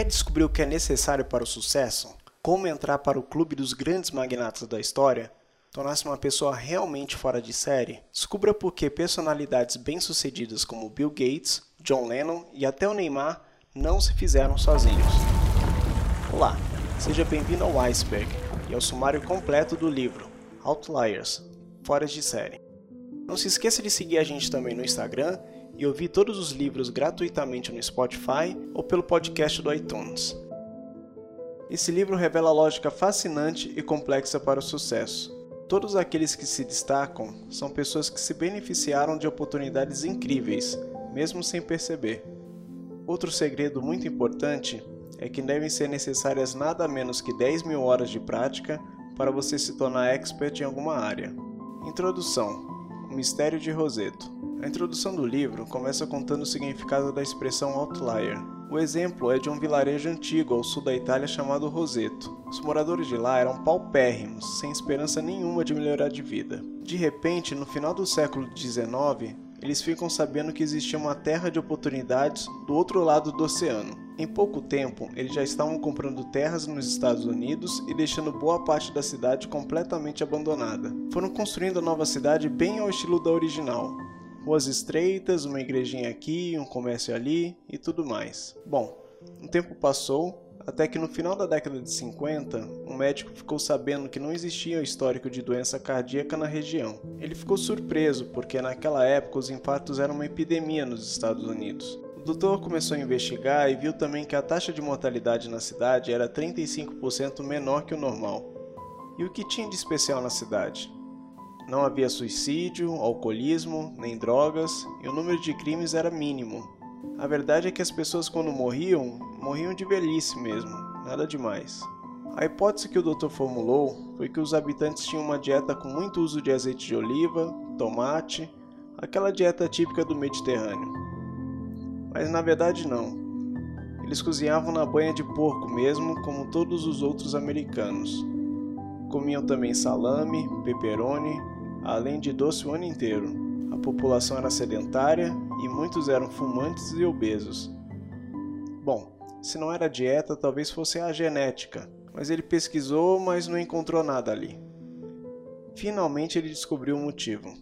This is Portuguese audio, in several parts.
Quer descobrir o que é necessário para o sucesso? Como entrar para o clube dos grandes magnatas da história? Tornar-se uma pessoa realmente fora de série? Descubra por que personalidades bem-sucedidas como Bill Gates, John Lennon e até o Neymar não se fizeram sozinhos. Olá, seja bem-vindo ao Iceberg e ao sumário completo do livro Outliers Fora de Série. Não se esqueça de seguir a gente também no Instagram e ouvir todos os livros gratuitamente no Spotify ou pelo podcast do iTunes. Esse livro revela lógica fascinante e complexa para o sucesso. Todos aqueles que se destacam são pessoas que se beneficiaram de oportunidades incríveis, mesmo sem perceber. Outro segredo muito importante é que devem ser necessárias nada menos que 10 mil horas de prática para você se tornar expert em alguma área. Introdução: O Mistério de Roseto. A introdução do livro começa contando o significado da expressão outlier. O exemplo é de um vilarejo antigo ao sul da Itália chamado Roseto. Os moradores de lá eram paupérrimos, sem esperança nenhuma de melhorar de vida. De repente, no final do século XIX, eles ficam sabendo que existia uma terra de oportunidades do outro lado do oceano. Em pouco tempo, eles já estavam comprando terras nos Estados Unidos e deixando boa parte da cidade completamente abandonada. Foram construindo a nova cidade bem ao estilo da original, ruas estreitas, uma igrejinha aqui, um comércio ali e tudo mais. Bom, um tempo passou, até que no final da década de 50, um médico ficou sabendo que não existia histórico de doença cardíaca na região. Ele ficou surpreso porque naquela época os infartos eram uma epidemia nos Estados Unidos. O doutor começou a investigar e viu também que a taxa de mortalidade na cidade era 35% menor que o normal. E o que tinha de especial na cidade? Não havia suicídio, alcoolismo, nem drogas, e o número de crimes era mínimo. A verdade é que as pessoas, quando morriam, morriam de velhice mesmo, nada demais. A hipótese que o doutor formulou foi que os habitantes tinham uma dieta com muito uso de azeite de oliva, tomate, aquela dieta típica do Mediterrâneo. Mas na verdade não. Eles cozinhavam na banha de porco mesmo, como todos os outros americanos. Comiam também salame, pepperoni, além de doce o ano inteiro. A população era sedentária e muitos eram fumantes e obesos. Bom, se não era dieta, talvez fosse a genética, mas ele pesquisou, mas não encontrou nada ali. Finalmente ele descobriu o motivo.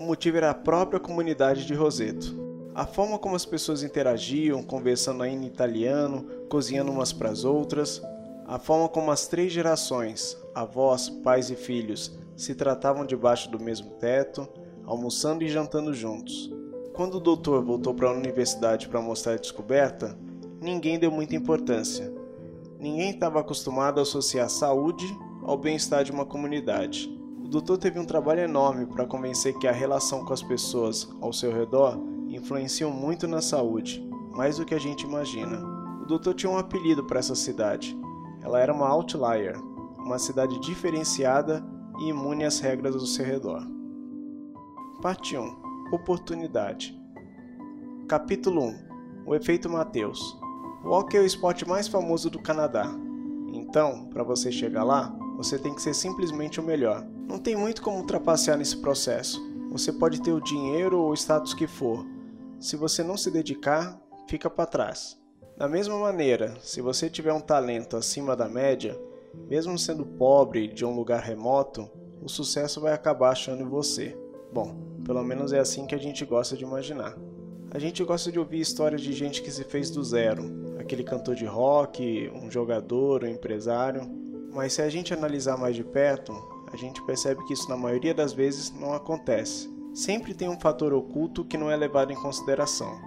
O motivo era a própria comunidade de Roseto. A forma como as pessoas interagiam, conversando ainda em italiano, cozinhando umas para as outras, a forma como as três gerações, avós, pais e filhos, se tratavam debaixo do mesmo teto, almoçando e jantando juntos. Quando o doutor voltou para a universidade para mostrar a descoberta, ninguém deu muita importância. Ninguém estava acostumado a associar saúde ao bem-estar de uma comunidade. O doutor teve um trabalho enorme para convencer que a relação com as pessoas ao seu redor influenciam muito na saúde, mais do que a gente imagina. O doutor tinha um apelido para essa cidade. Ela era uma outlier, uma cidade diferenciada e imune às regras do seu redor. Parte 1 Oportunidade Capítulo 1 O efeito Mateus O hockey é o esporte mais famoso do Canadá. Então, para você chegar lá, você tem que ser simplesmente o melhor. Não tem muito como trapacear nesse processo. Você pode ter o dinheiro ou o status que for. Se você não se dedicar, fica para trás. Da mesma maneira, se você tiver um talento acima da média, mesmo sendo pobre de um lugar remoto, o sucesso vai acabar achando você. Bom, pelo menos é assim que a gente gosta de imaginar. A gente gosta de ouvir histórias de gente que se fez do zero, aquele cantor de rock, um jogador, um empresário. Mas se a gente analisar mais de perto, a gente percebe que isso na maioria das vezes não acontece. Sempre tem um fator oculto que não é levado em consideração.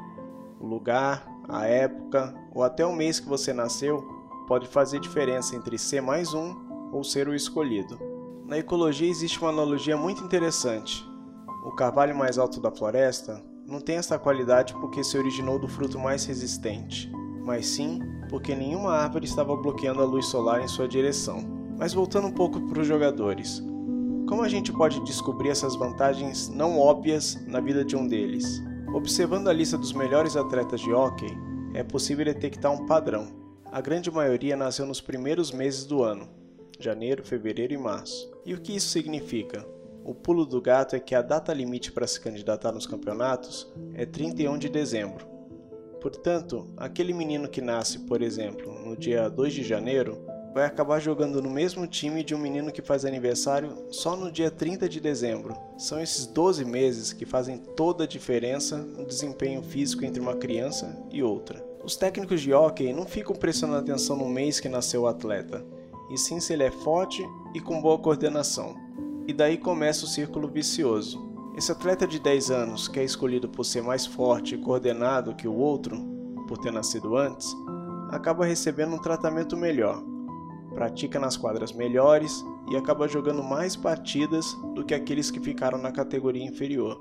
O lugar, a época ou até o mês que você nasceu pode fazer diferença entre ser mais um ou ser o escolhido. Na ecologia existe uma analogia muito interessante. O carvalho mais alto da floresta não tem essa qualidade porque se originou do fruto mais resistente, mas sim porque nenhuma árvore estava bloqueando a luz solar em sua direção. Mas voltando um pouco para os jogadores, como a gente pode descobrir essas vantagens não óbvias na vida de um deles? Observando a lista dos melhores atletas de hockey, é possível detectar um padrão. A grande maioria nasceu nos primeiros meses do ano, janeiro, fevereiro e março. E o que isso significa? O pulo do gato é que a data limite para se candidatar nos campeonatos é 31 de dezembro. Portanto, aquele menino que nasce, por exemplo, no dia 2 de janeiro, vai acabar jogando no mesmo time de um menino que faz aniversário só no dia 30 de dezembro. São esses 12 meses que fazem toda a diferença no desempenho físico entre uma criança e outra. Os técnicos de hockey não ficam prestando atenção no mês que nasceu o atleta, e sim se ele é forte e com boa coordenação. E daí começa o círculo vicioso. Esse atleta de 10 anos, que é escolhido por ser mais forte e coordenado que o outro, por ter nascido antes, acaba recebendo um tratamento melhor, pratica nas quadras melhores e acaba jogando mais partidas do que aqueles que ficaram na categoria inferior.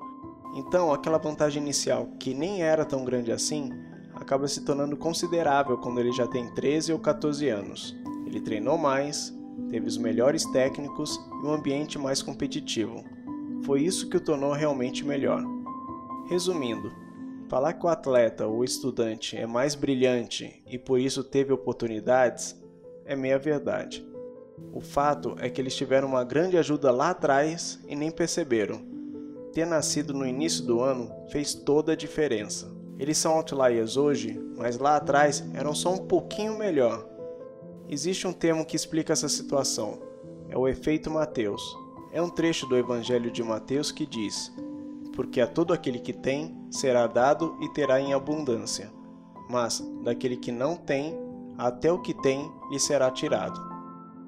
Então, aquela vantagem inicial, que nem era tão grande assim, acaba se tornando considerável quando ele já tem 13 ou 14 anos. Ele treinou mais, teve os melhores técnicos e um ambiente mais competitivo. Foi isso que o tornou realmente melhor. Resumindo, falar que o atleta ou estudante é mais brilhante e por isso teve oportunidades é meia verdade. O fato é que eles tiveram uma grande ajuda lá atrás e nem perceberam. Ter nascido no início do ano fez toda a diferença. Eles são outliers hoje, mas lá atrás eram só um pouquinho melhor. Existe um termo que explica essa situação: é o efeito Mateus. É um trecho do Evangelho de Mateus que diz: Porque a todo aquele que tem será dado e terá em abundância, mas daquele que não tem, até o que tem lhe será tirado.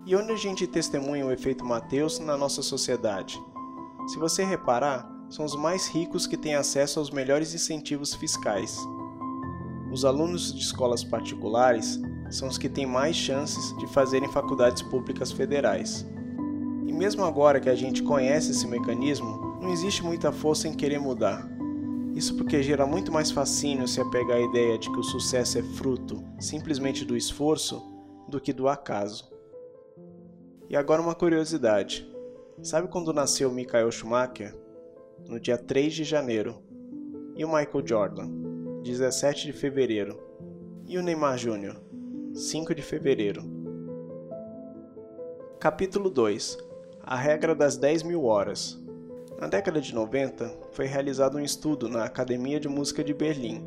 E onde a gente testemunha o efeito Mateus na nossa sociedade? Se você reparar, são os mais ricos que têm acesso aos melhores incentivos fiscais. Os alunos de escolas particulares são os que têm mais chances de fazerem faculdades públicas federais. E mesmo agora que a gente conhece esse mecanismo, não existe muita força em querer mudar. Isso porque gera muito mais fascínio se apegar à ideia de que o sucesso é fruto simplesmente do esforço do que do acaso. E agora uma curiosidade. Sabe quando nasceu Michael Schumacher? No dia 3 de janeiro. E o Michael Jordan? 17 de fevereiro. E o Neymar Jr.? 5 de fevereiro. Capítulo 2 a regra das 10 mil horas. Na década de 90, foi realizado um estudo na Academia de Música de Berlim.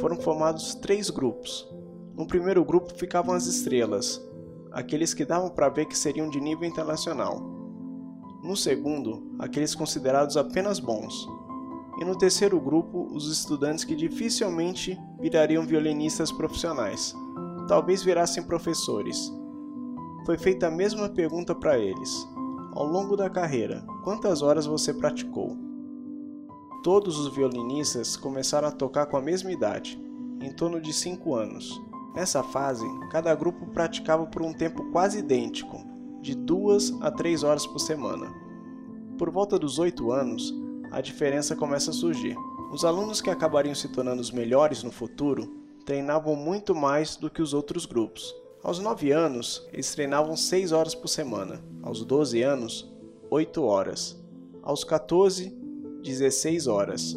Foram formados três grupos. No primeiro grupo ficavam as estrelas, aqueles que davam para ver que seriam de nível internacional. No segundo, aqueles considerados apenas bons. E no terceiro grupo, os estudantes que dificilmente virariam violinistas profissionais, talvez virassem professores. Foi feita a mesma pergunta para eles ao longo da carreira, quantas horas você praticou? Todos os violinistas começaram a tocar com a mesma idade, em torno de 5 anos. Nessa fase, cada grupo praticava por um tempo quase idêntico, de 2 a 3 horas por semana. Por volta dos 8 anos, a diferença começa a surgir. Os alunos que acabariam se tornando os melhores no futuro treinavam muito mais do que os outros grupos, aos 9 anos, eles treinavam 6 horas por semana. Aos 12 anos, 8 horas. Aos 14, 16 horas.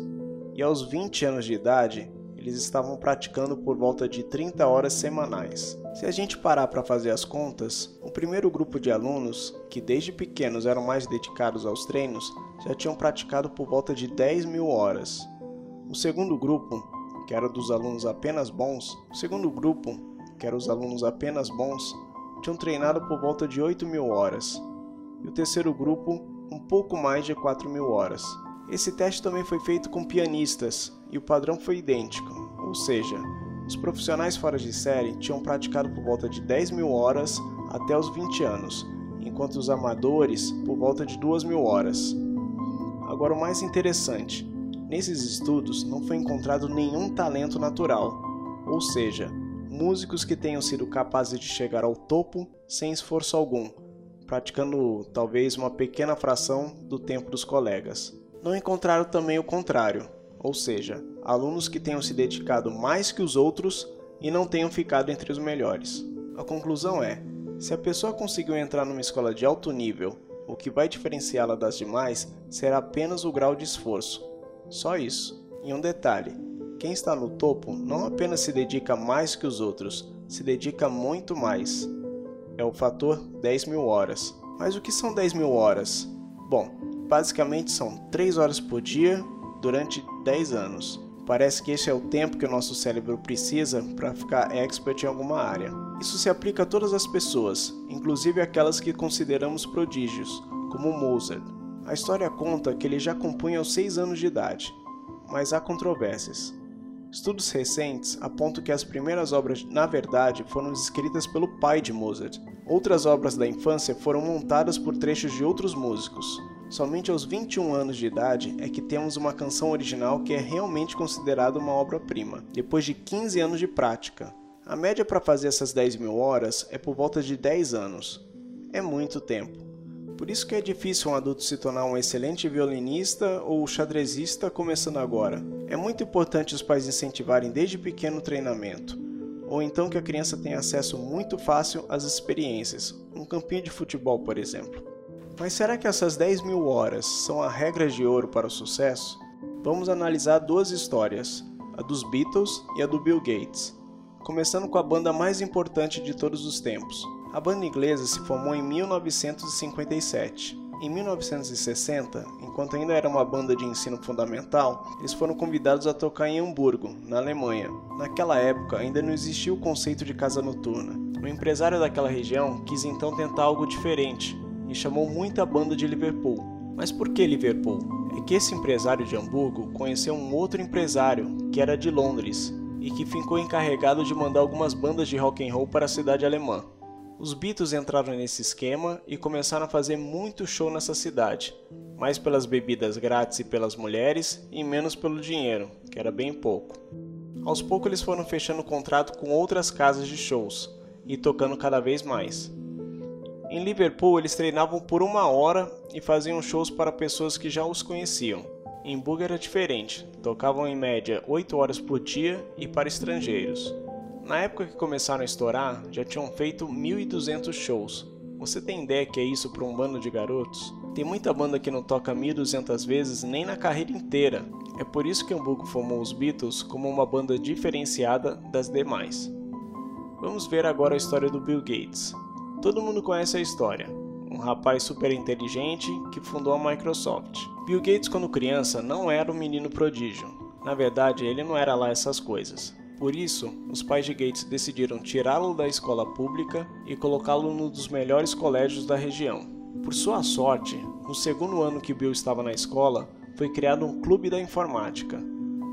E aos 20 anos de idade, eles estavam praticando por volta de 30 horas semanais. Se a gente parar para fazer as contas, o primeiro grupo de alunos, que desde pequenos eram mais dedicados aos treinos, já tinham praticado por volta de 10 mil horas. O segundo grupo, que era dos alunos apenas bons, o segundo grupo que eram os alunos apenas bons, tinham treinado por volta de 8 mil horas, e o terceiro grupo um pouco mais de 4 mil horas. Esse teste também foi feito com pianistas e o padrão foi idêntico, ou seja, os profissionais fora de série tinham praticado por volta de 10 mil horas até os 20 anos, enquanto os amadores por volta de 2 mil horas. Agora, o mais interessante: nesses estudos não foi encontrado nenhum talento natural, ou seja, músicos que tenham sido capazes de chegar ao topo sem esforço algum, praticando talvez uma pequena fração do tempo dos colegas. Não encontraram também o contrário, ou seja, alunos que tenham se dedicado mais que os outros e não tenham ficado entre os melhores. A conclusão é: se a pessoa conseguiu entrar numa escola de alto nível, o que vai diferenciá-la das demais será apenas o grau de esforço. Só isso. E um detalhe: quem está no topo não apenas se dedica mais que os outros, se dedica muito mais. É o fator 10 mil horas. Mas o que são 10 mil horas? Bom, basicamente são 3 horas por dia durante 10 anos. Parece que esse é o tempo que o nosso cérebro precisa para ficar expert em alguma área. Isso se aplica a todas as pessoas, inclusive aquelas que consideramos prodígios, como Mozart. A história conta que ele já compunha aos 6 anos de idade, mas há controvérsias. Estudos recentes apontam que as primeiras obras, na verdade, foram escritas pelo pai de Mozart. Outras obras da infância foram montadas por trechos de outros músicos. Somente aos 21 anos de idade é que temos uma canção original que é realmente considerada uma obra-prima, depois de 15 anos de prática. A média para fazer essas 10 mil horas é por volta de 10 anos. É muito tempo. Por isso que é difícil um adulto se tornar um excelente violinista ou xadrezista começando agora. É muito importante os pais incentivarem desde pequeno o treinamento, ou então que a criança tenha acesso muito fácil às experiências, um campinho de futebol, por exemplo. Mas será que essas 10 mil horas são a regra de ouro para o sucesso? Vamos analisar duas histórias, a dos Beatles e a do Bill Gates, começando com a banda mais importante de todos os tempos, a banda inglesa se formou em 1957. Em 1960, enquanto ainda era uma banda de ensino fundamental, eles foram convidados a tocar em Hamburgo, na Alemanha. Naquela época, ainda não existia o conceito de casa noturna. O empresário daquela região quis então tentar algo diferente e chamou muita banda de Liverpool. Mas por que Liverpool? É que esse empresário de Hamburgo conheceu um outro empresário, que era de Londres, e que ficou encarregado de mandar algumas bandas de rock and roll para a cidade alemã. Os Beatles entraram nesse esquema e começaram a fazer muito show nessa cidade, mais pelas bebidas grátis e pelas mulheres e menos pelo dinheiro, que era bem pouco. Aos poucos eles foram fechando contrato com outras casas de shows e tocando cada vez mais. Em Liverpool eles treinavam por uma hora e faziam shows para pessoas que já os conheciam. Em Bug era diferente, tocavam em média 8 horas por dia e para estrangeiros. Na época que começaram a estourar, já tinham feito 1.200 shows. Você tem ideia que é isso para um bando de garotos? Tem muita banda que não toca 1.200 vezes nem na carreira inteira. É por isso que Hamburgo formou os Beatles como uma banda diferenciada das demais. Vamos ver agora a história do Bill Gates. Todo mundo conhece a história. Um rapaz super inteligente que fundou a Microsoft. Bill Gates, quando criança, não era um menino prodígio. Na verdade, ele não era lá essas coisas. Por isso, os pais de Gates decidiram tirá-lo da escola pública e colocá-lo num dos melhores colégios da região. Por sua sorte, no segundo ano que Bill estava na escola, foi criado um clube da informática.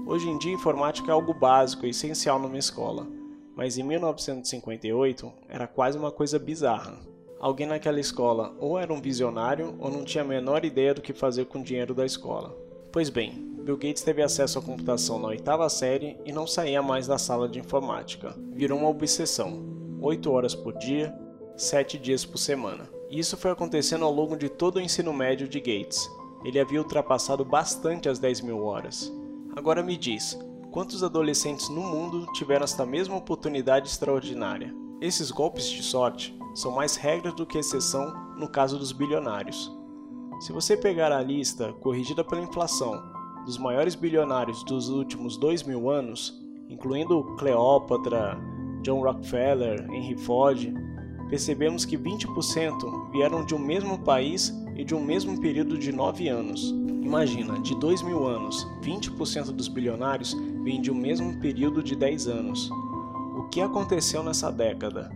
Hoje em dia, informática é algo básico e essencial numa escola, mas em 1958 era quase uma coisa bizarra. Alguém naquela escola ou era um visionário ou não tinha a menor ideia do que fazer com o dinheiro da escola. Pois bem, Bill Gates teve acesso à computação na oitava série e não saía mais da sala de informática. Virou uma obsessão. 8 horas por dia, 7 dias por semana. Isso foi acontecendo ao longo de todo o ensino médio de Gates. Ele havia ultrapassado bastante as 10 mil horas. Agora me diz, quantos adolescentes no mundo tiveram esta mesma oportunidade extraordinária? Esses golpes de sorte são mais regras do que exceção no caso dos bilionários. Se você pegar a lista corrigida pela inflação dos maiores bilionários dos últimos dois mil anos, incluindo Cleópatra, John Rockefeller, Henry Ford, percebemos que 20% vieram de um mesmo país e de um mesmo período de nove anos. Imagina, de dois mil anos, 20% dos bilionários vêm de um mesmo período de 10 anos. O que aconteceu nessa década?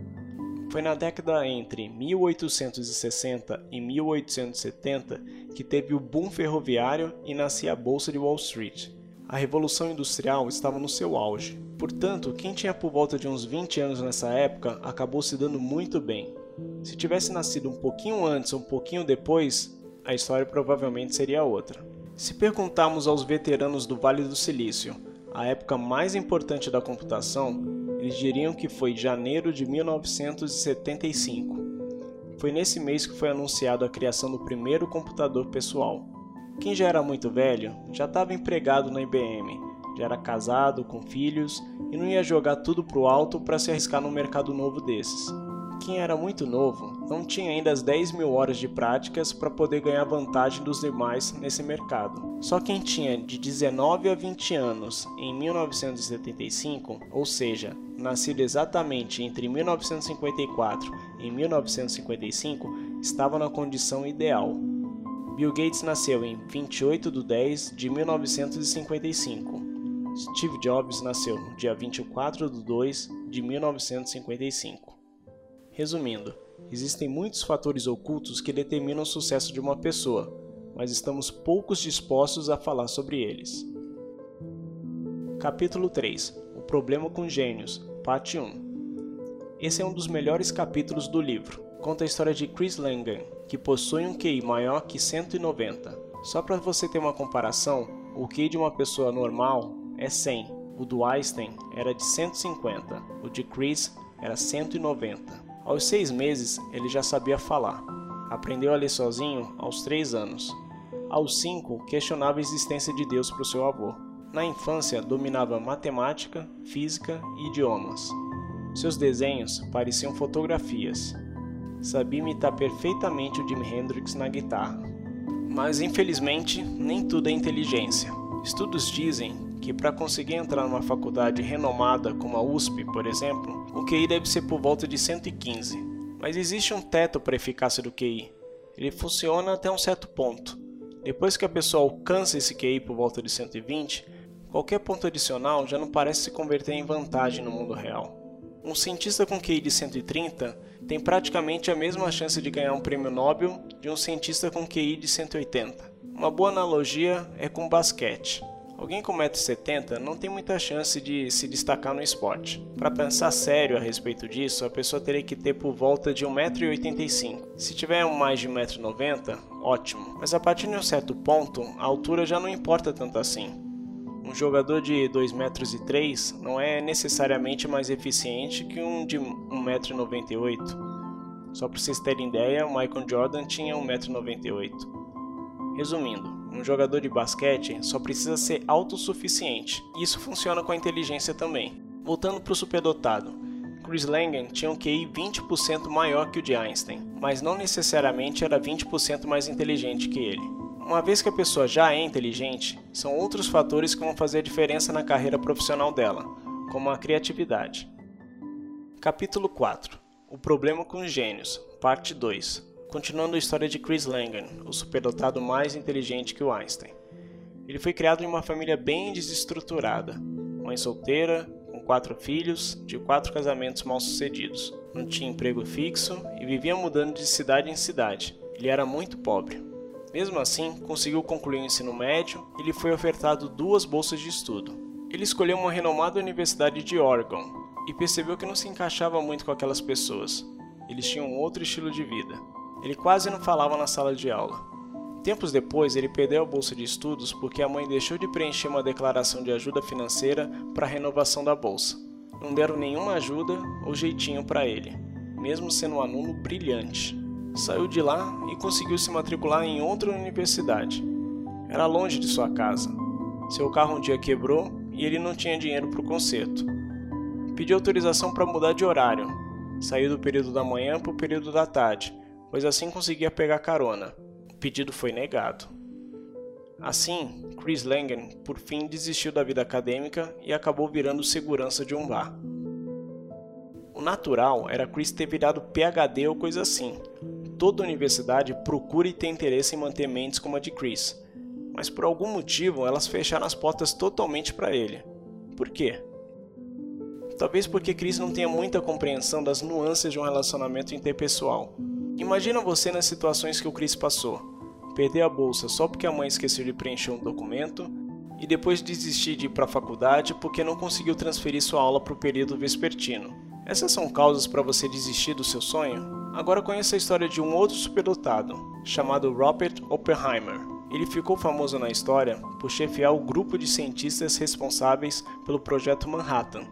Foi na década entre 1860 e 1870 que teve o boom ferroviário e nascia a Bolsa de Wall Street. A Revolução Industrial estava no seu auge. Portanto, quem tinha por volta de uns 20 anos nessa época acabou se dando muito bem. Se tivesse nascido um pouquinho antes ou um pouquinho depois, a história provavelmente seria outra. Se perguntarmos aos veteranos do Vale do Silício, a época mais importante da computação, eles diriam que foi janeiro de 1975. Foi nesse mês que foi anunciado a criação do primeiro computador pessoal. Quem já era muito velho já estava empregado na IBM, já era casado, com filhos e não ia jogar tudo pro alto para se arriscar num mercado novo desses. Quem era muito novo não tinha ainda as 10 mil horas de práticas para poder ganhar vantagem dos demais nesse mercado. Só quem tinha de 19 a 20 anos em 1975, ou seja, nascido exatamente entre 1954 e 1955, estava na condição ideal. Bill Gates nasceu em 28 de 10 de 1955. Steve Jobs nasceu no dia 24 de 2 de 1955. Resumindo, existem muitos fatores ocultos que determinam o sucesso de uma pessoa, mas estamos poucos dispostos a falar sobre eles. Capítulo 3 O problema com gênios, parte 1 Esse é um dos melhores capítulos do livro. Conta a história de Chris Langan, que possui um QI maior que 190. Só para você ter uma comparação, o QI de uma pessoa normal é 100, o do Einstein era de 150, o de Chris era 190. Aos seis meses ele já sabia falar. Aprendeu a ler sozinho aos 3 anos. Aos 5, questionava a existência de Deus para o seu avô. Na infância, dominava matemática, física e idiomas. Seus desenhos pareciam fotografias. Sabia imitar perfeitamente o Jimi Hendrix na guitarra. Mas infelizmente, nem tudo é inteligência. Estudos dizem que para conseguir entrar numa faculdade renomada como a USP, por exemplo, o QI deve ser por volta de 115. Mas existe um teto para a eficácia do QI. Ele funciona até um certo ponto. Depois que a pessoa alcança esse QI por volta de 120, qualquer ponto adicional já não parece se converter em vantagem no mundo real. Um cientista com QI de 130 tem praticamente a mesma chance de ganhar um prêmio Nobel de um cientista com QI de 180. Uma boa analogia é com basquete. Alguém com 1,70m não tem muita chance de se destacar no esporte. Para pensar sério a respeito disso, a pessoa teria que ter por volta de 1,85m. Se tiver mais de 1,90m, ótimo. Mas a partir de um certo ponto, a altura já não importa tanto assim. Um jogador de 2,3 m não é necessariamente mais eficiente que um de 1,98m. Só para vocês terem ideia, o Michael Jordan tinha 1,98m. Resumindo, um jogador de basquete só precisa ser autossuficiente. Isso funciona com a inteligência também. Voltando para o superdotado, Chris Langan tinha um QI 20% maior que o de Einstein, mas não necessariamente era 20% mais inteligente que ele. Uma vez que a pessoa já é inteligente, são outros fatores que vão fazer a diferença na carreira profissional dela, como a criatividade. Capítulo 4 O problema com os gênios, parte 2 Continuando a história de Chris Langan, o superdotado mais inteligente que o Einstein. Ele foi criado em uma família bem desestruturada, mãe solteira, com quatro filhos, de quatro casamentos mal sucedidos. Não tinha emprego fixo e vivia mudando de cidade em cidade. Ele era muito pobre. Mesmo assim, conseguiu concluir o ensino médio e lhe foi ofertado duas bolsas de estudo. Ele escolheu uma renomada universidade de Oregon e percebeu que não se encaixava muito com aquelas pessoas. Eles tinham outro estilo de vida. Ele quase não falava na sala de aula. Tempos depois, ele perdeu a bolsa de estudos porque a mãe deixou de preencher uma declaração de ajuda financeira para a renovação da bolsa. Não deram nenhuma ajuda ou jeitinho para ele, mesmo sendo um aluno brilhante. Saiu de lá e conseguiu se matricular em outra universidade. Era longe de sua casa. Seu carro um dia quebrou e ele não tinha dinheiro para o conserto. Pediu autorização para mudar de horário. Saiu do período da manhã para o período da tarde pois assim conseguia pegar carona. O pedido foi negado. Assim, Chris Langan por fim desistiu da vida acadêmica e acabou virando segurança de um bar. O natural era Chris ter virado PhD ou coisa assim. Toda universidade procura e tem interesse em manter mentes como a de Chris, mas por algum motivo elas fecharam as portas totalmente para ele. Por quê? Talvez porque Chris não tenha muita compreensão das nuances de um relacionamento interpessoal Imagina você nas situações que o Chris passou. Perder a bolsa só porque a mãe esqueceu de preencher um documento e depois desistir de ir para a faculdade porque não conseguiu transferir sua aula para o período vespertino. Essas são causas para você desistir do seu sonho? Agora conheça a história de um outro superdotado, chamado Robert Oppenheimer. Ele ficou famoso na história por chefiar o grupo de cientistas responsáveis pelo Projeto Manhattan,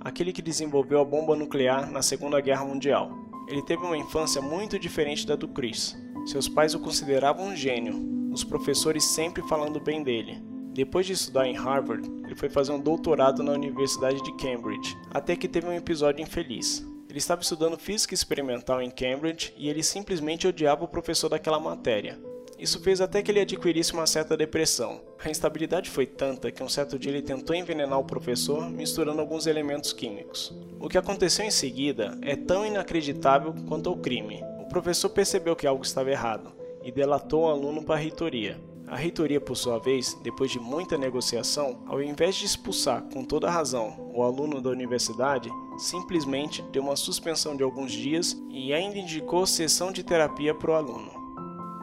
aquele que desenvolveu a bomba nuclear na Segunda Guerra Mundial. Ele teve uma infância muito diferente da do Chris. Seus pais o consideravam um gênio, os professores sempre falando bem dele. Depois de estudar em Harvard, ele foi fazer um doutorado na Universidade de Cambridge, até que teve um episódio infeliz. Ele estava estudando física experimental em Cambridge e ele simplesmente odiava o professor daquela matéria. Isso fez até que ele adquirisse uma certa depressão. A instabilidade foi tanta que um certo dia ele tentou envenenar o professor misturando alguns elementos químicos. O que aconteceu em seguida é tão inacreditável quanto o crime. O professor percebeu que algo estava errado e delatou o aluno para a reitoria. A reitoria, por sua vez, depois de muita negociação, ao invés de expulsar com toda razão o aluno da universidade, simplesmente deu uma suspensão de alguns dias e ainda indicou sessão de terapia para o aluno.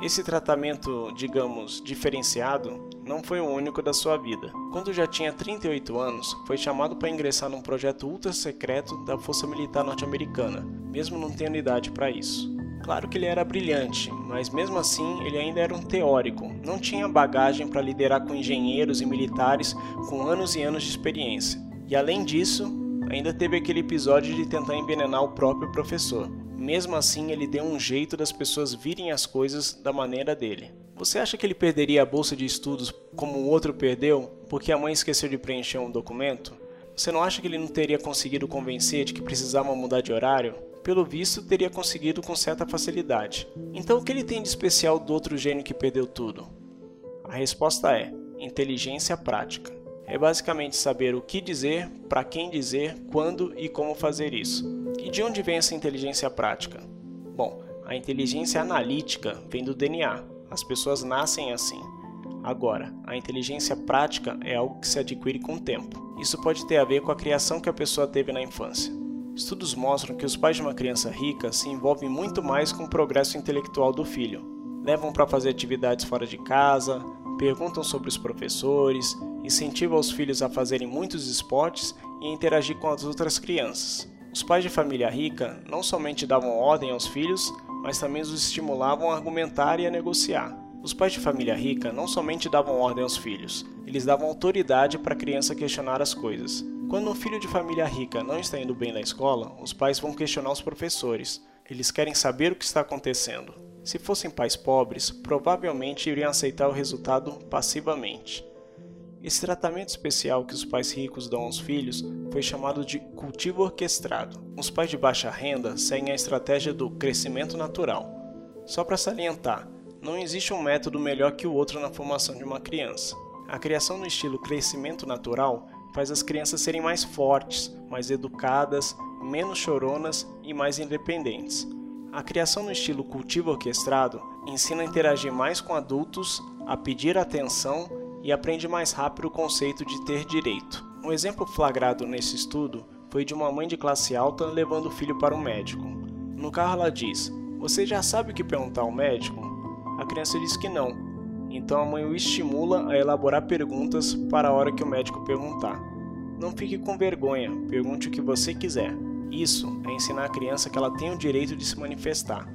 Esse tratamento, digamos, diferenciado, não foi o único da sua vida. Quando já tinha 38 anos, foi chamado para ingressar num projeto ultra secreto da Força Militar Norte-Americana, mesmo não tendo idade para isso. Claro que ele era brilhante, mas mesmo assim ele ainda era um teórico, não tinha bagagem para liderar com engenheiros e militares com anos e anos de experiência. E além disso, ainda teve aquele episódio de tentar envenenar o próprio professor. Mesmo assim, ele deu um jeito das pessoas virem as coisas da maneira dele. Você acha que ele perderia a bolsa de estudos como o outro perdeu porque a mãe esqueceu de preencher um documento? Você não acha que ele não teria conseguido convencer de que precisava mudar de horário? pelo visto, teria conseguido com certa facilidade. Então, o que ele tem de especial do outro gênio que perdeu tudo? A resposta é inteligência prática. É basicamente saber o que dizer, para quem dizer, quando e como fazer isso. E de onde vem essa inteligência prática? Bom, a inteligência analítica vem do DNA. As pessoas nascem assim. Agora, a inteligência prática é algo que se adquire com o tempo. Isso pode ter a ver com a criação que a pessoa teve na infância. Estudos mostram que os pais de uma criança rica se envolvem muito mais com o progresso intelectual do filho. Levam para fazer atividades fora de casa, perguntam sobre os professores, incentivam os filhos a fazerem muitos esportes e a interagir com as outras crianças. Os pais de família rica não somente davam ordem aos filhos, mas também os estimulavam a argumentar e a negociar. Os pais de família rica não somente davam ordem aos filhos, eles davam autoridade para a criança questionar as coisas. Quando um filho de família rica não está indo bem na escola, os pais vão questionar os professores. Eles querem saber o que está acontecendo. Se fossem pais pobres, provavelmente iriam aceitar o resultado passivamente. Esse tratamento especial que os pais ricos dão aos filhos foi chamado de cultivo orquestrado. Os pais de baixa renda seguem a estratégia do crescimento natural. Só para salientar, não existe um método melhor que o outro na formação de uma criança. A criação no estilo crescimento natural faz as crianças serem mais fortes, mais educadas, menos choronas e mais independentes. A criação no estilo cultivo orquestrado ensina a interagir mais com adultos, a pedir atenção e aprende mais rápido o conceito de ter direito. Um exemplo flagrado nesse estudo foi de uma mãe de classe alta levando o filho para um médico. No carro ela diz: Você já sabe o que perguntar ao médico? A criança diz que não, então a mãe o estimula a elaborar perguntas para a hora que o médico perguntar. Não fique com vergonha, pergunte o que você quiser. Isso é ensinar a criança que ela tem o direito de se manifestar,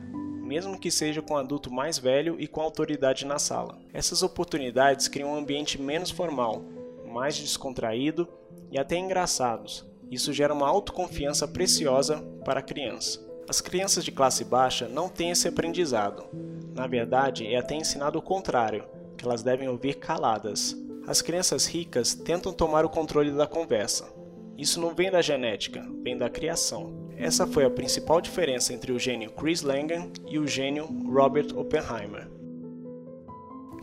mesmo que seja com um adulto mais velho e com autoridade na sala. Essas oportunidades criam um ambiente menos formal, mais descontraído e até engraçados. Isso gera uma autoconfiança preciosa para a criança. As crianças de classe baixa não têm esse aprendizado. Na verdade, é até ensinado o contrário, que elas devem ouvir caladas. As crianças ricas tentam tomar o controle da conversa. Isso não vem da genética, vem da criação. Essa foi a principal diferença entre o gênio Chris Langan e o gênio Robert Oppenheimer.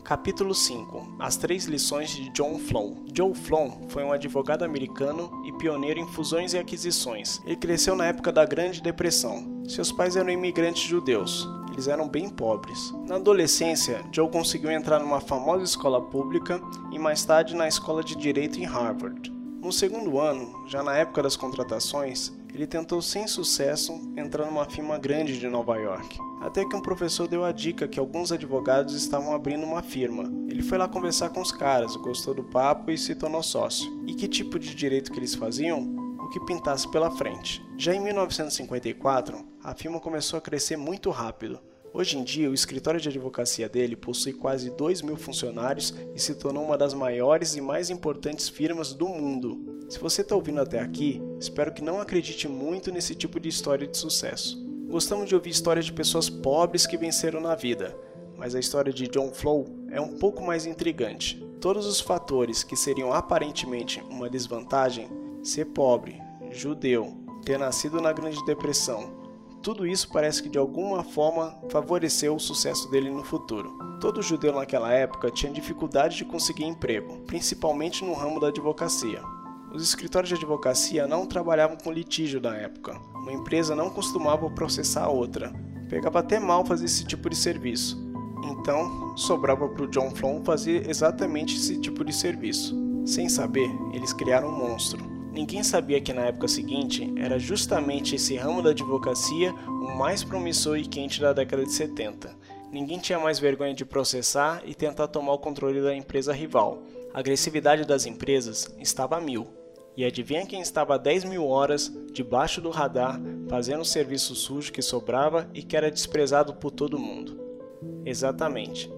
Capítulo 5 As três lições de John Flon. Joe Flon foi um advogado americano e pioneiro em fusões e aquisições. Ele cresceu na época da Grande Depressão. Seus pais eram imigrantes judeus. Eles eram bem pobres. Na adolescência, Joe conseguiu entrar numa famosa escola pública e mais tarde na escola de direito em Harvard. No segundo ano, já na época das contratações, ele tentou sem sucesso entrar numa firma grande de Nova York. Até que um professor deu a dica que alguns advogados estavam abrindo uma firma. Ele foi lá conversar com os caras, gostou do papo e se tornou sócio. E que tipo de direito que eles faziam? O que pintasse pela frente. Já em 1954, a firma começou a crescer muito rápido. Hoje em dia, o escritório de advocacia dele possui quase 2 mil funcionários e se tornou uma das maiores e mais importantes firmas do mundo. Se você está ouvindo até aqui, espero que não acredite muito nesse tipo de história de sucesso. Gostamos de ouvir histórias de pessoas pobres que venceram na vida, mas a história de John Flow é um pouco mais intrigante. Todos os fatores que seriam aparentemente uma desvantagem ser pobre, judeu, ter nascido na Grande Depressão, tudo isso parece que de alguma forma favoreceu o sucesso dele no futuro. Todo judeu naquela época tinha dificuldade de conseguir emprego, principalmente no ramo da advocacia. Os escritórios de advocacia não trabalhavam com litígio na época. Uma empresa não costumava processar a outra. Pegava até mal fazer esse tipo de serviço. Então, sobrava para o John Flon fazer exatamente esse tipo de serviço. Sem saber, eles criaram um monstro. Ninguém sabia que na época seguinte era justamente esse ramo da advocacia o mais promissor e quente da década de 70. Ninguém tinha mais vergonha de processar e tentar tomar o controle da empresa rival. A agressividade das empresas estava a mil. E adivinha quem estava 10 mil horas debaixo do radar, fazendo o serviço sujo que sobrava e que era desprezado por todo mundo? Exatamente.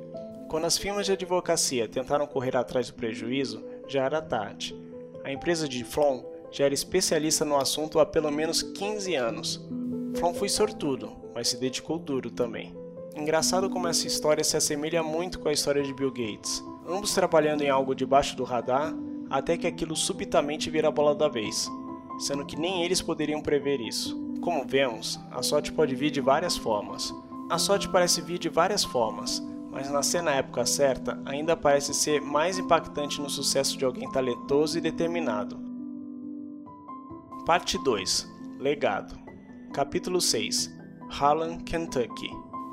Quando as firmas de advocacia tentaram correr atrás do prejuízo, já era tarde. A empresa de Flom já era especialista no assunto há pelo menos 15 anos. Flom foi sortudo, mas se dedicou duro também. Engraçado como essa história se assemelha muito com a história de Bill Gates. Ambos trabalhando em algo debaixo do radar, até que aquilo subitamente vira a bola da vez, sendo que nem eles poderiam prever isso. Como vemos, a sorte pode vir de várias formas. A sorte parece vir de várias formas, mas nascer na época certa ainda parece ser mais impactante no sucesso de alguém talentoso e determinado. Parte 2 Legado Capítulo 6 Harlan, Kentucky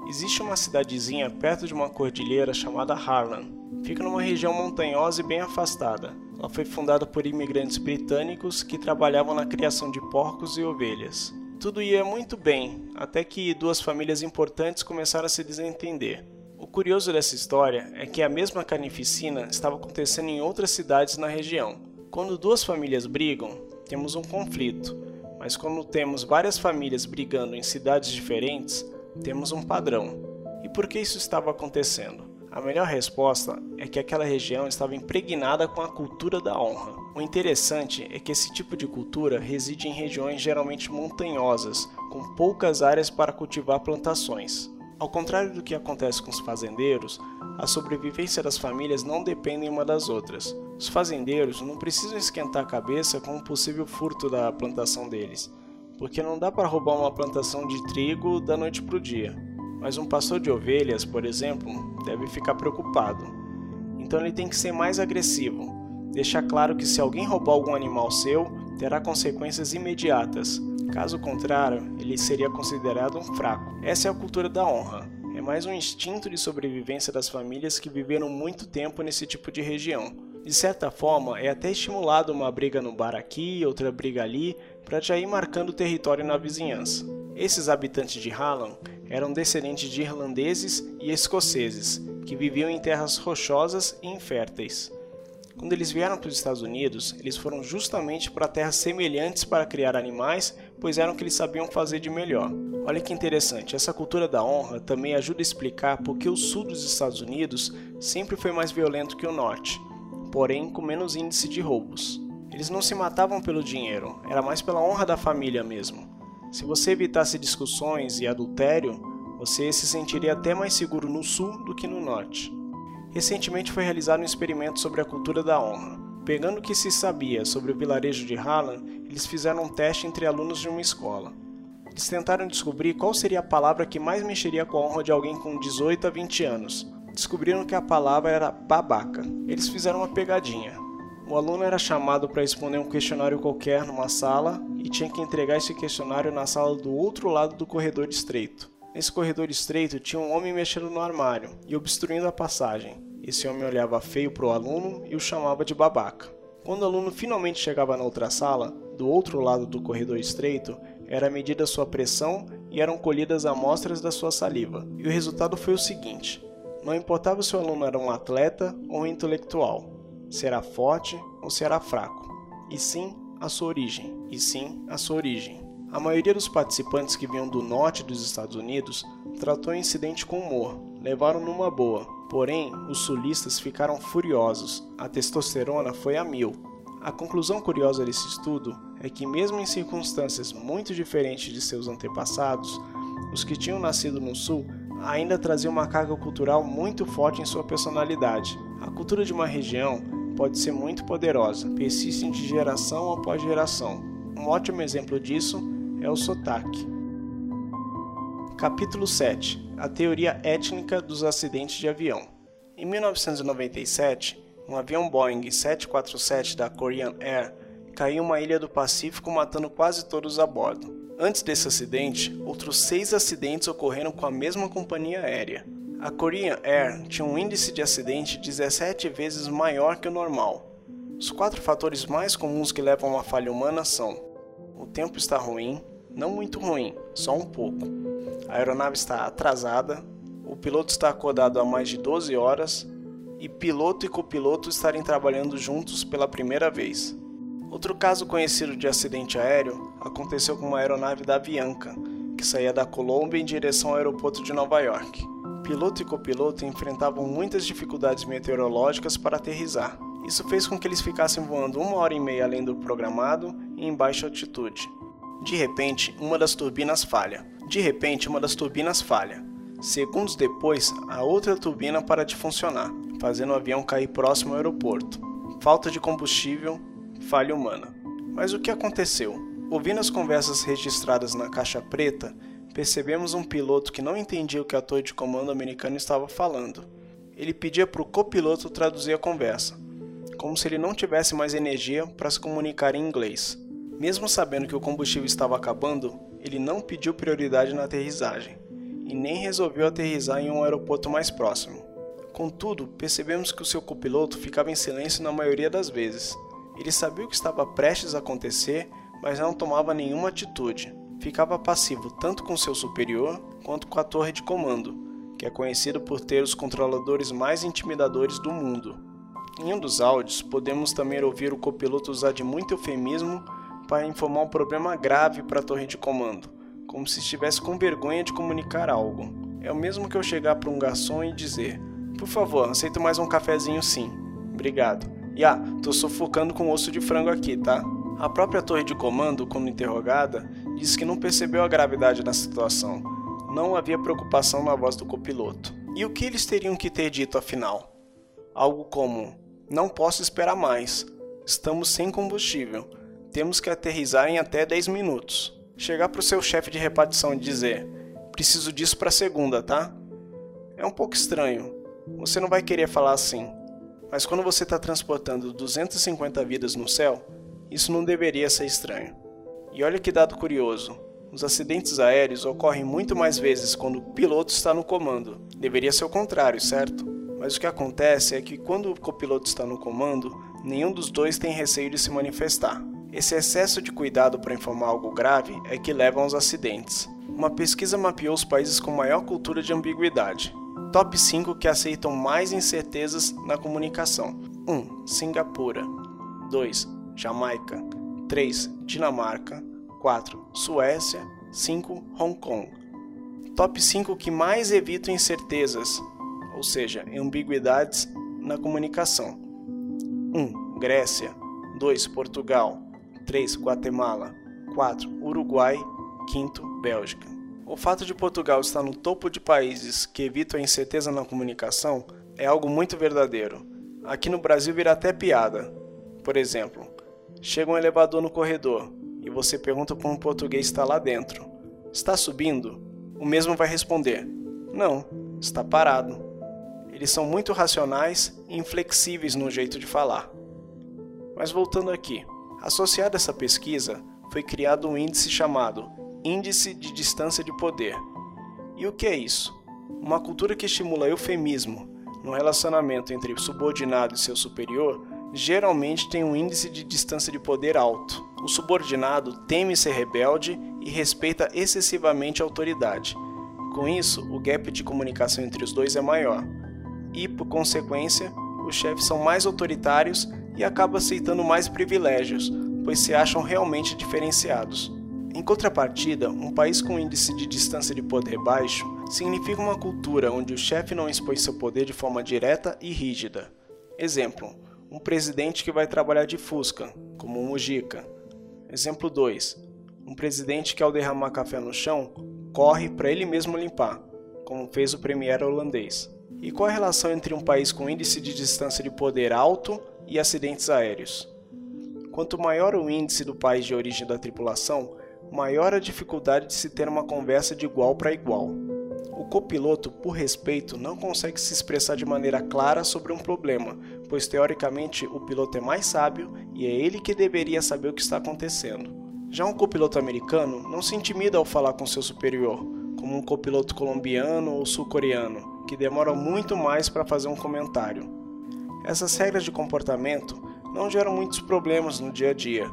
Existe uma cidadezinha perto de uma cordilheira chamada Harlan. Fica numa região montanhosa e bem afastada. Ela foi fundada por imigrantes britânicos que trabalhavam na criação de porcos e ovelhas. Tudo ia muito bem, até que duas famílias importantes começaram a se desentender. Curioso dessa história é que a mesma carnificina estava acontecendo em outras cidades na região. Quando duas famílias brigam, temos um conflito, mas quando temos várias famílias brigando em cidades diferentes, temos um padrão. E por que isso estava acontecendo? A melhor resposta é que aquela região estava impregnada com a cultura da honra. O interessante é que esse tipo de cultura reside em regiões geralmente montanhosas, com poucas áreas para cultivar plantações. Ao contrário do que acontece com os fazendeiros, a sobrevivência das famílias não depende uma das outras. Os fazendeiros não precisam esquentar a cabeça com um possível furto da plantação deles, porque não dá para roubar uma plantação de trigo da noite para o dia. Mas um pastor de ovelhas, por exemplo, deve ficar preocupado. Então ele tem que ser mais agressivo. Deixar claro que se alguém roubar algum animal seu, terá consequências imediatas. Caso contrário, ele seria considerado um fraco. Essa é a cultura da honra. É mais um instinto de sobrevivência das famílias que viveram muito tempo nesse tipo de região. De certa forma, é até estimulado uma briga no bar aqui, outra briga ali, para já ir marcando território na vizinhança. Esses habitantes de Hallam eram descendentes de irlandeses e escoceses, que viviam em terras rochosas e inférteis. Quando eles vieram para os Estados Unidos, eles foram justamente para terras semelhantes para criar animais, pois eram o que eles sabiam fazer de melhor. Olha que interessante, essa cultura da honra também ajuda a explicar por que o sul dos Estados Unidos sempre foi mais violento que o norte, porém com menos índice de roubos. Eles não se matavam pelo dinheiro, era mais pela honra da família mesmo. Se você evitasse discussões e adultério, você se sentiria até mais seguro no sul do que no norte. Recentemente foi realizado um experimento sobre a cultura da honra. Pegando o que se sabia sobre o vilarejo de Harlan, eles fizeram um teste entre alunos de uma escola. Eles tentaram descobrir qual seria a palavra que mais mexeria com a honra de alguém com 18 a 20 anos. Descobriram que a palavra era babaca. Eles fizeram uma pegadinha. O aluno era chamado para responder um questionário qualquer numa sala e tinha que entregar esse questionário na sala do outro lado do corredor estreito. Nesse corredor estreito tinha um homem mexendo no armário e obstruindo a passagem. Esse homem olhava feio para o aluno e o chamava de babaca. Quando o aluno finalmente chegava na outra sala, do outro lado do corredor estreito, era medida sua pressão e eram colhidas amostras da sua saliva. E o resultado foi o seguinte: não importava se o aluno era um atleta ou um intelectual, será forte ou será fraco, e sim a sua origem, e sim a sua origem. A maioria dos participantes que vinham do norte dos Estados Unidos tratou o incidente com humor, levaram numa boa. Porém, os sulistas ficaram furiosos, a testosterona foi a mil. A conclusão curiosa desse estudo é que, mesmo em circunstâncias muito diferentes de seus antepassados, os que tinham nascido no Sul ainda traziam uma carga cultural muito forte em sua personalidade. A cultura de uma região pode ser muito poderosa, persistem de geração após geração. Um ótimo exemplo disso é o sotaque. Capítulo 7 A teoria étnica dos acidentes de avião. Em 1997, um avião Boeing 747 da Korean Air caiu em uma ilha do Pacífico matando quase todos a bordo. Antes desse acidente, outros seis acidentes ocorreram com a mesma companhia aérea. A Korean Air tinha um índice de acidente 17 vezes maior que o normal. Os quatro fatores mais comuns que levam a uma falha humana são: o tempo está ruim, não muito ruim, só um pouco. A aeronave está atrasada, o piloto está acordado há mais de 12 horas e piloto e copiloto estarem trabalhando juntos pela primeira vez. Outro caso conhecido de acidente aéreo aconteceu com uma aeronave da Avianca, que saía da Colômbia em direção ao aeroporto de Nova York. Piloto e copiloto enfrentavam muitas dificuldades meteorológicas para aterrizar. Isso fez com que eles ficassem voando uma hora e meia além do programado e em baixa altitude. De repente, uma das turbinas falha. De repente, uma das turbinas falha. Segundos depois, a outra turbina para de funcionar, fazendo o avião cair próximo ao aeroporto. Falta de combustível, falha humana. Mas o que aconteceu? Ouvindo as conversas registradas na caixa preta, percebemos um piloto que não entendia o que a torre de comando americano estava falando. Ele pedia para o copiloto traduzir a conversa, como se ele não tivesse mais energia para se comunicar em inglês. Mesmo sabendo que o combustível estava acabando, ele não pediu prioridade na aterrissagem e nem resolveu aterrissar em um aeroporto mais próximo. Contudo, percebemos que o seu copiloto ficava em silêncio na maioria das vezes. Ele sabia o que estava prestes a acontecer, mas não tomava nenhuma atitude. Ficava passivo tanto com seu superior quanto com a torre de comando, que é conhecido por ter os controladores mais intimidadores do mundo. Em um dos áudios, podemos também ouvir o copiloto usar de muito eufemismo para informar um problema grave para a torre de comando, como se estivesse com vergonha de comunicar algo. É o mesmo que eu chegar para um garçom e dizer: Por favor, aceito mais um cafezinho sim. Obrigado. E ah, tô sufocando com osso de frango aqui, tá? A própria torre de comando, quando interrogada, disse que não percebeu a gravidade da situação. Não havia preocupação na voz do copiloto. E o que eles teriam que ter dito afinal? Algo como: Não posso esperar mais. Estamos sem combustível. Temos que aterrizar em até 10 minutos. Chegar para o seu chefe de repartição e dizer: Preciso disso para segunda, tá? É um pouco estranho. Você não vai querer falar assim. Mas quando você está transportando 250 vidas no céu, isso não deveria ser estranho. E olha que dado curioso: os acidentes aéreos ocorrem muito mais vezes quando o piloto está no comando. Deveria ser o contrário, certo? Mas o que acontece é que quando o copiloto está no comando, nenhum dos dois tem receio de se manifestar. Esse excesso de cuidado para informar algo grave é que leva aos acidentes. Uma pesquisa mapeou os países com maior cultura de ambiguidade. Top 5 que aceitam mais incertezas na comunicação: 1. Singapura. 2. Jamaica. 3. Dinamarca. 4. Suécia. 5. Hong Kong. Top 5 que mais evitam incertezas, ou seja, ambiguidades na comunicação: 1. Grécia. 2. Portugal. 3. Guatemala. 4. Uruguai. 5. Bélgica. O fato de Portugal estar no topo de países que evitam a incerteza na comunicação é algo muito verdadeiro. Aqui no Brasil vira até piada. Por exemplo, chega um elevador no corredor e você pergunta para um português está lá dentro: Está subindo? O mesmo vai responder: Não, está parado. Eles são muito racionais e inflexíveis no jeito de falar. Mas voltando aqui, associado a essa pesquisa, foi criado um índice chamado Índice de Distância de Poder. E o que é isso? Uma cultura que estimula eufemismo no relacionamento entre subordinado e seu superior geralmente tem um índice de distância de poder alto. O subordinado teme ser rebelde e respeita excessivamente a autoridade. Com isso, o gap de comunicação entre os dois é maior. E, por consequência, os chefes são mais autoritários e acabam aceitando mais privilégios, pois se acham realmente diferenciados. Em contrapartida, um país com índice de distância de poder baixo significa uma cultura onde o chefe não expõe seu poder de forma direta e rígida. Exemplo: um presidente que vai trabalhar de fusca, como o Mujica. Exemplo 2: um presidente que ao derramar café no chão, corre para ele mesmo limpar, como fez o premier holandês. E qual a relação entre um país com índice de distância de poder alto e acidentes aéreos? Quanto maior o índice do país de origem da tripulação, maior a dificuldade de se ter uma conversa de igual para igual. O copiloto, por respeito, não consegue se expressar de maneira clara sobre um problema, pois teoricamente o piloto é mais sábio e é ele que deveria saber o que está acontecendo. Já um copiloto americano não se intimida ao falar com seu superior, como um copiloto colombiano ou sul-coreano, que demoram muito mais para fazer um comentário. Essas regras de comportamento não geram muitos problemas no dia a dia,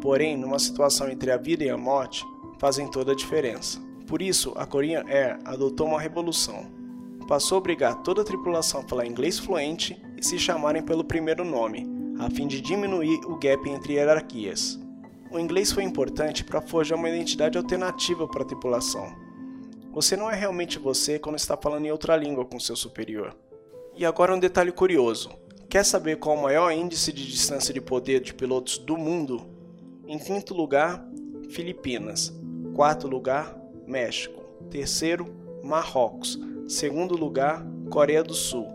porém, numa situação entre a vida e a morte, fazem toda a diferença. Por isso, a Korean Air adotou uma revolução. Passou a obrigar toda a tripulação a falar inglês fluente e se chamarem pelo primeiro nome, a fim de diminuir o gap entre hierarquias. O inglês foi importante para forjar uma identidade alternativa para a tripulação. Você não é realmente você quando está falando em outra língua com seu superior. E agora um detalhe curioso. Quer saber qual o maior índice de distância de poder de pilotos do mundo? Em quinto lugar, Filipinas. Quarto lugar, México. Terceiro, Marrocos. Segundo lugar, Coreia do Sul.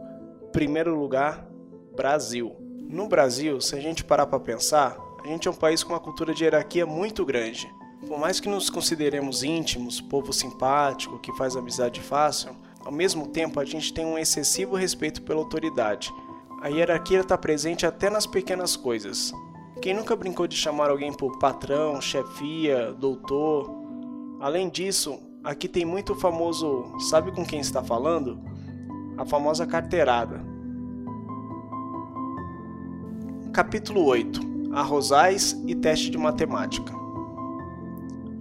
Primeiro lugar, Brasil. No Brasil, se a gente parar para pensar, a gente é um país com uma cultura de hierarquia muito grande. Por mais que nos consideremos íntimos, povo simpático, que faz amizade fácil, ao mesmo tempo a gente tem um excessivo respeito pela autoridade a hierarquia está presente até nas pequenas coisas. Quem nunca brincou de chamar alguém por patrão, chefia, doutor? Além disso, aqui tem muito famoso, sabe com quem está falando? A famosa carteirada. Capítulo 8 Arrozais e teste de matemática.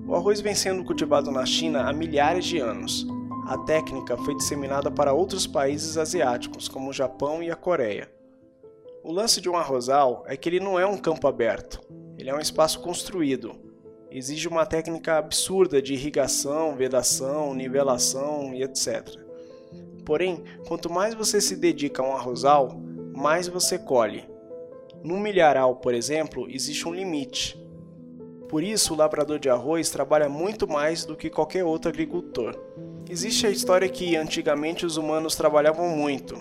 O arroz vem sendo cultivado na China há milhares de anos. A técnica foi disseminada para outros países asiáticos, como o Japão e a Coreia. O lance de um arrozal é que ele não é um campo aberto, ele é um espaço construído. Exige uma técnica absurda de irrigação, vedação, nivelação e etc. Porém, quanto mais você se dedica a um arrozal, mais você colhe. No milharal, por exemplo, existe um limite. Por isso, o labrador de arroz trabalha muito mais do que qualquer outro agricultor. Existe a história que antigamente os humanos trabalhavam muito,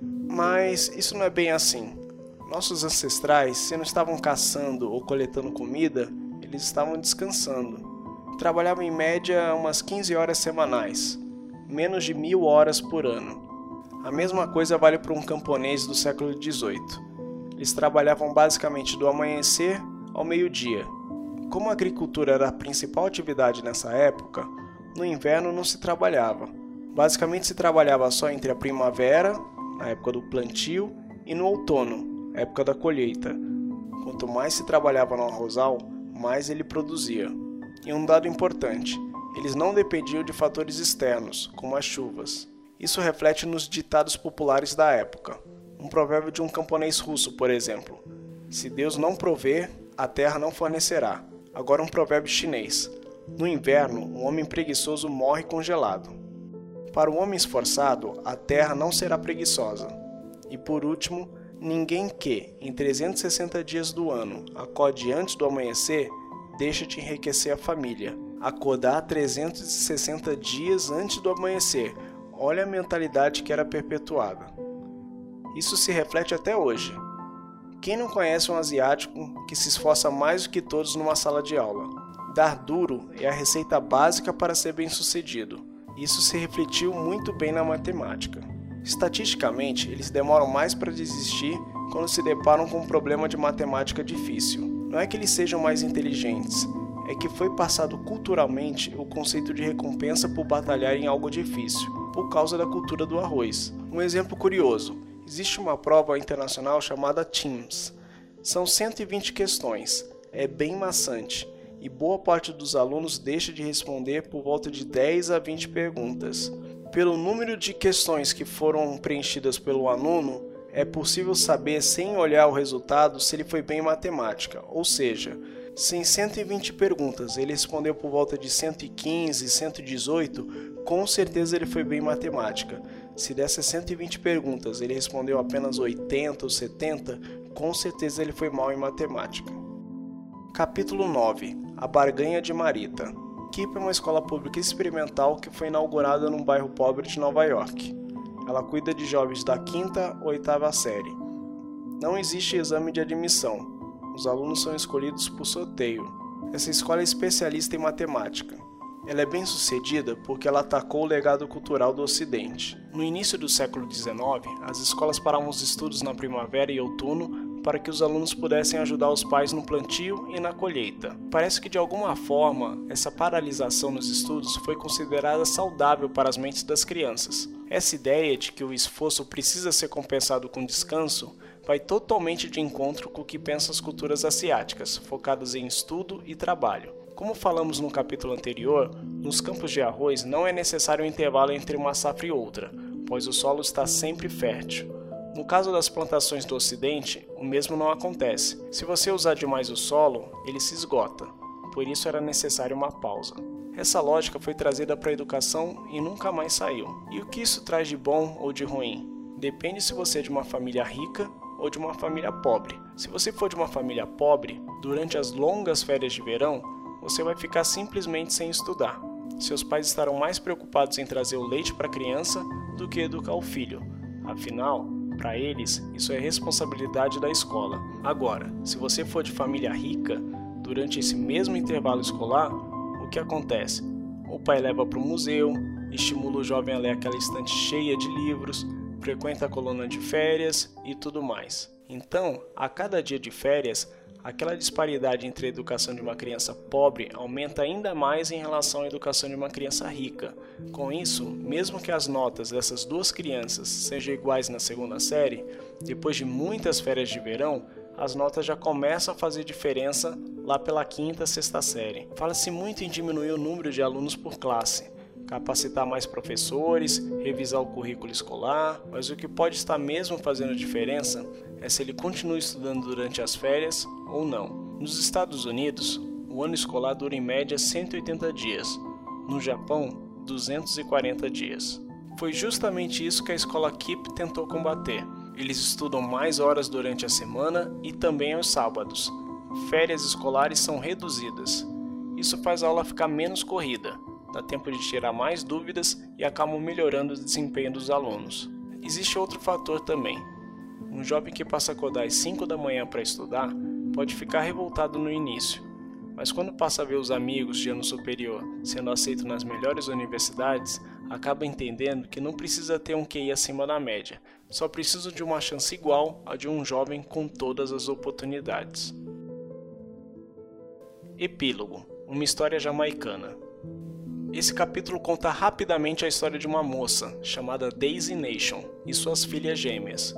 mas isso não é bem assim. Nossos ancestrais, se não estavam caçando ou coletando comida, eles estavam descansando. Trabalhavam em média umas 15 horas semanais, menos de mil horas por ano. A mesma coisa vale para um camponês do século XVIII. Eles trabalhavam basicamente do amanhecer ao meio-dia. Como a agricultura era a principal atividade nessa época, no inverno não se trabalhava. Basicamente se trabalhava só entre a primavera, na época do plantio, e no outono, época da colheita. Quanto mais se trabalhava no arrozal, mais ele produzia. E um dado importante: eles não dependiam de fatores externos, como as chuvas. Isso reflete nos ditados populares da época. Um provérbio de um camponês russo, por exemplo: Se Deus não prover, a terra não fornecerá. Agora, um provérbio chinês: No inverno, um homem preguiçoso morre congelado. Para o homem esforçado, a terra não será preguiçosa. E por último, Ninguém que, em 360 dias do ano, acorde antes do amanhecer, deixa de enriquecer a família. Acordar 360 dias antes do amanhecer. Olha a mentalidade que era perpetuada. Isso se reflete até hoje. Quem não conhece um asiático que se esforça mais do que todos numa sala de aula? Dar duro é a receita básica para ser bem-sucedido. Isso se refletiu muito bem na matemática. Estatisticamente, eles demoram mais para desistir quando se deparam com um problema de matemática difícil. Não é que eles sejam mais inteligentes, é que foi passado culturalmente o conceito de recompensa por batalhar em algo difícil, por causa da cultura do arroz. Um exemplo curioso: existe uma prova internacional chamada TEAMS. São 120 questões, é bem maçante, e boa parte dos alunos deixa de responder por volta de 10 a 20 perguntas. Pelo número de questões que foram preenchidas pelo aluno, é possível saber sem olhar o resultado se ele foi bem em matemática, ou seja, se em 120 perguntas ele respondeu por volta de 115, 118, com certeza ele foi bem em matemática. Se dessas 120 perguntas ele respondeu apenas 80 ou 70, com certeza ele foi mal em matemática. Capítulo 9 A Barganha de Marita KIPP é uma escola pública experimental que foi inaugurada num bairro pobre de Nova York. Ela cuida de jovens da quinta ou oitava série. Não existe exame de admissão. Os alunos são escolhidos por sorteio. Essa escola é especialista em matemática. Ela é bem sucedida porque ela atacou o legado cultural do Ocidente. No início do século XIX, as escolas paravam os estudos na primavera e outono para que os alunos pudessem ajudar os pais no plantio e na colheita. Parece que de alguma forma essa paralisação nos estudos foi considerada saudável para as mentes das crianças. Essa ideia de que o esforço precisa ser compensado com descanso vai totalmente de encontro com o que pensam as culturas asiáticas, focadas em estudo e trabalho. Como falamos no capítulo anterior, nos campos de arroz não é necessário um intervalo entre uma safra e outra, pois o solo está sempre fértil. No caso das plantações do Ocidente, o mesmo não acontece. Se você usar demais o solo, ele se esgota. Por isso era necessária uma pausa. Essa lógica foi trazida para a educação e nunca mais saiu. E o que isso traz de bom ou de ruim? Depende se você é de uma família rica ou de uma família pobre. Se você for de uma família pobre, durante as longas férias de verão, você vai ficar simplesmente sem estudar. Seus pais estarão mais preocupados em trazer o leite para a criança do que educar o filho. Afinal, para eles, isso é responsabilidade da escola. Agora, se você for de família rica, durante esse mesmo intervalo escolar, o que acontece? O pai leva para o museu, estimula o jovem a ler aquela estante cheia de livros, frequenta a coluna de férias e tudo mais. Então, a cada dia de férias, aquela disparidade entre a educação de uma criança pobre aumenta ainda mais em relação à educação de uma criança rica. Com isso, mesmo que as notas dessas duas crianças sejam iguais na segunda série, depois de muitas férias de verão, as notas já começam a fazer diferença lá pela quinta, sexta série. Fala-se muito em diminuir o número de alunos por classe, capacitar mais professores, revisar o currículo escolar, mas o que pode estar mesmo fazendo diferença é se ele continua estudando durante as férias ou não. Nos Estados Unidos, o ano escolar dura em média 180 dias, no Japão, 240 dias. Foi justamente isso que a escola KIP tentou combater. Eles estudam mais horas durante a semana e também aos sábados. Férias escolares são reduzidas. Isso faz a aula ficar menos corrida, dá tempo de tirar mais dúvidas e acabam melhorando o desempenho dos alunos. Existe outro fator também. Um jovem que passa a acordar às 5 da manhã para estudar pode ficar revoltado no início, mas quando passa a ver os amigos de ano superior sendo aceitos nas melhores universidades, acaba entendendo que não precisa ter um QI acima da média, só precisa de uma chance igual à de um jovem com todas as oportunidades. Epílogo Uma história jamaicana. Esse capítulo conta rapidamente a história de uma moça chamada Daisy Nation e suas filhas gêmeas,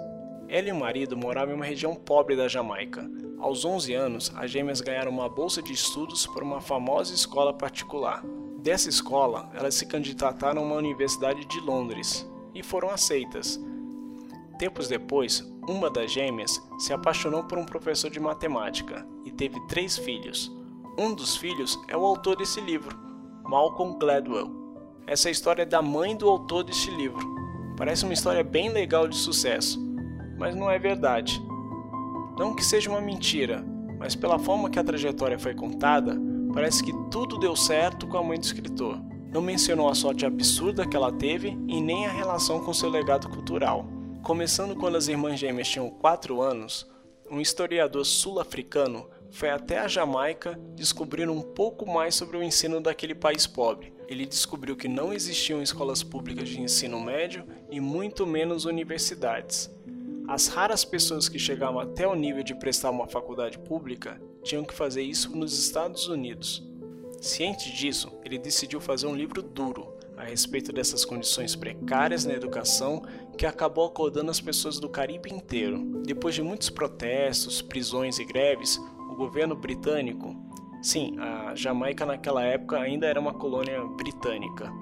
ela e o marido moravam em uma região pobre da Jamaica. Aos 11 anos, as gêmeas ganharam uma bolsa de estudos por uma famosa escola particular. Dessa escola, elas se candidataram a uma universidade de Londres e foram aceitas. Tempos depois, uma das gêmeas se apaixonou por um professor de matemática e teve três filhos. Um dos filhos é o autor desse livro, Malcolm Gladwell. Essa história é da mãe do autor deste livro. Parece uma história bem legal de sucesso mas não é verdade. Não que seja uma mentira, mas pela forma que a trajetória foi contada, parece que tudo deu certo com a mãe do escritor. Não mencionou a sorte absurda que ela teve e nem a relação com seu legado cultural. Começando quando as irmãs gêmeas tinham 4 anos, um historiador sul-africano foi até a Jamaica descobrir um pouco mais sobre o ensino daquele país pobre. Ele descobriu que não existiam escolas públicas de ensino médio e muito menos universidades. As raras pessoas que chegavam até o nível de prestar uma faculdade pública tinham que fazer isso nos Estados Unidos. Ciente disso, ele decidiu fazer um livro duro a respeito dessas condições precárias na educação que acabou acordando as pessoas do Caribe inteiro. Depois de muitos protestos, prisões e greves, o governo britânico, sim, a Jamaica naquela época ainda era uma colônia britânica,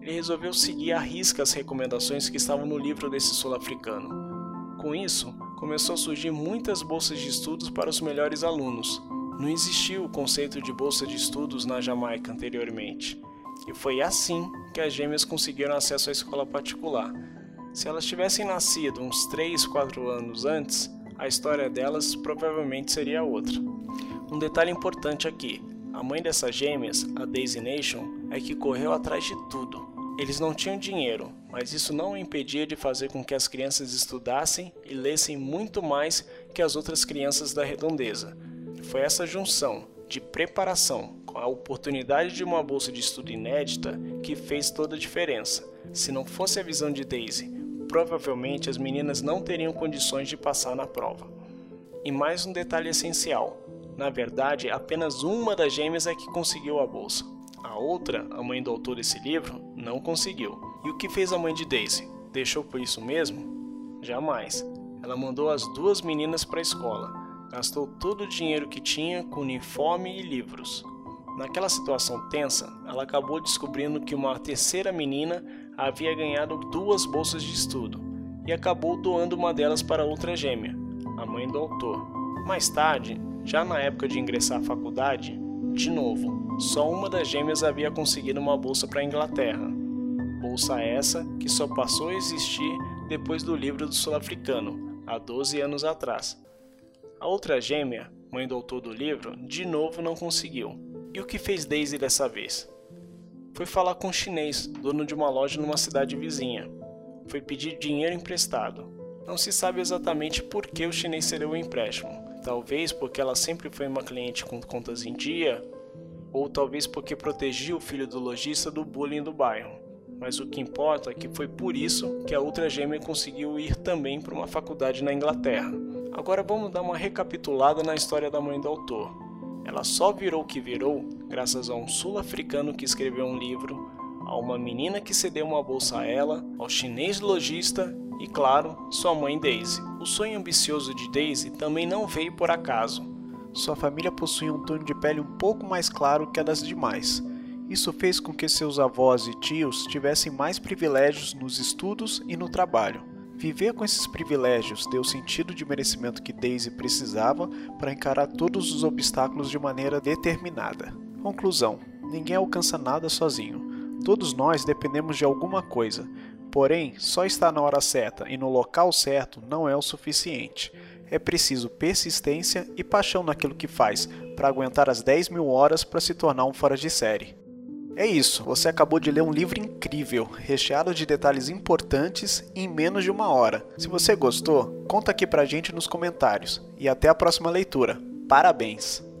ele resolveu seguir à risca as recomendações que estavam no livro desse sul-africano. Com isso, começou a surgir muitas bolsas de estudos para os melhores alunos. Não existia o conceito de bolsa de estudos na Jamaica anteriormente. E foi assim que as gêmeas conseguiram acesso à escola particular. Se elas tivessem nascido uns 3, 4 anos antes, a história delas provavelmente seria outra. Um detalhe importante aqui: a mãe dessas gêmeas, a Daisy Nation, é que correu atrás de tudo. Eles não tinham dinheiro, mas isso não impedia de fazer com que as crianças estudassem e lessem muito mais que as outras crianças da redondeza. Foi essa junção de preparação com a oportunidade de uma bolsa de estudo inédita que fez toda a diferença. Se não fosse a visão de Daisy, provavelmente as meninas não teriam condições de passar na prova. E mais um detalhe essencial: na verdade, apenas uma das gêmeas é que conseguiu a bolsa. A outra, a mãe do autor desse livro, não conseguiu. E o que fez a mãe de Daisy? Deixou por isso mesmo? Jamais. Ela mandou as duas meninas para a escola. Gastou todo o dinheiro que tinha com uniforme e livros. Naquela situação tensa, ela acabou descobrindo que uma terceira menina havia ganhado duas bolsas de estudo e acabou doando uma delas para outra gêmea, a mãe do autor. Mais tarde, já na época de ingressar à faculdade, de novo, só uma das gêmeas havia conseguido uma bolsa para a Inglaterra. Bolsa essa que só passou a existir depois do livro do sul-africano, há 12 anos atrás. A outra gêmea, mãe do autor do livro, de novo não conseguiu. E o que fez Daisy dessa vez? Foi falar com um chinês, dono de uma loja numa cidade vizinha. Foi pedir dinheiro emprestado. Não se sabe exatamente por que o chinês cedeu o empréstimo. Talvez porque ela sempre foi uma cliente com contas em dia, ou talvez porque protegia o filho do lojista do bullying do bairro. Mas o que importa é que foi por isso que a outra gêmea conseguiu ir também para uma faculdade na Inglaterra. Agora vamos dar uma recapitulada na história da mãe do autor. Ela só virou o que virou graças a um sul-africano que escreveu um livro, a uma menina que cedeu uma bolsa a ela, ao chinês lojista e, claro, sua mãe Daisy. O sonho ambicioso de Daisy também não veio por acaso. Sua família possuía um tom de pele um pouco mais claro que a das demais. Isso fez com que seus avós e tios tivessem mais privilégios nos estudos e no trabalho. Viver com esses privilégios deu o sentido de merecimento que Daisy precisava para encarar todos os obstáculos de maneira determinada. Conclusão: ninguém alcança nada sozinho. Todos nós dependemos de alguma coisa. Porém, só estar na hora certa e no local certo não é o suficiente. É preciso persistência e paixão naquilo que faz para aguentar as 10 mil horas para se tornar um fora de série. É isso, você acabou de ler um livro incrível, recheado de detalhes importantes em menos de uma hora. Se você gostou, conta aqui pra gente nos comentários e até a próxima leitura. Parabéns!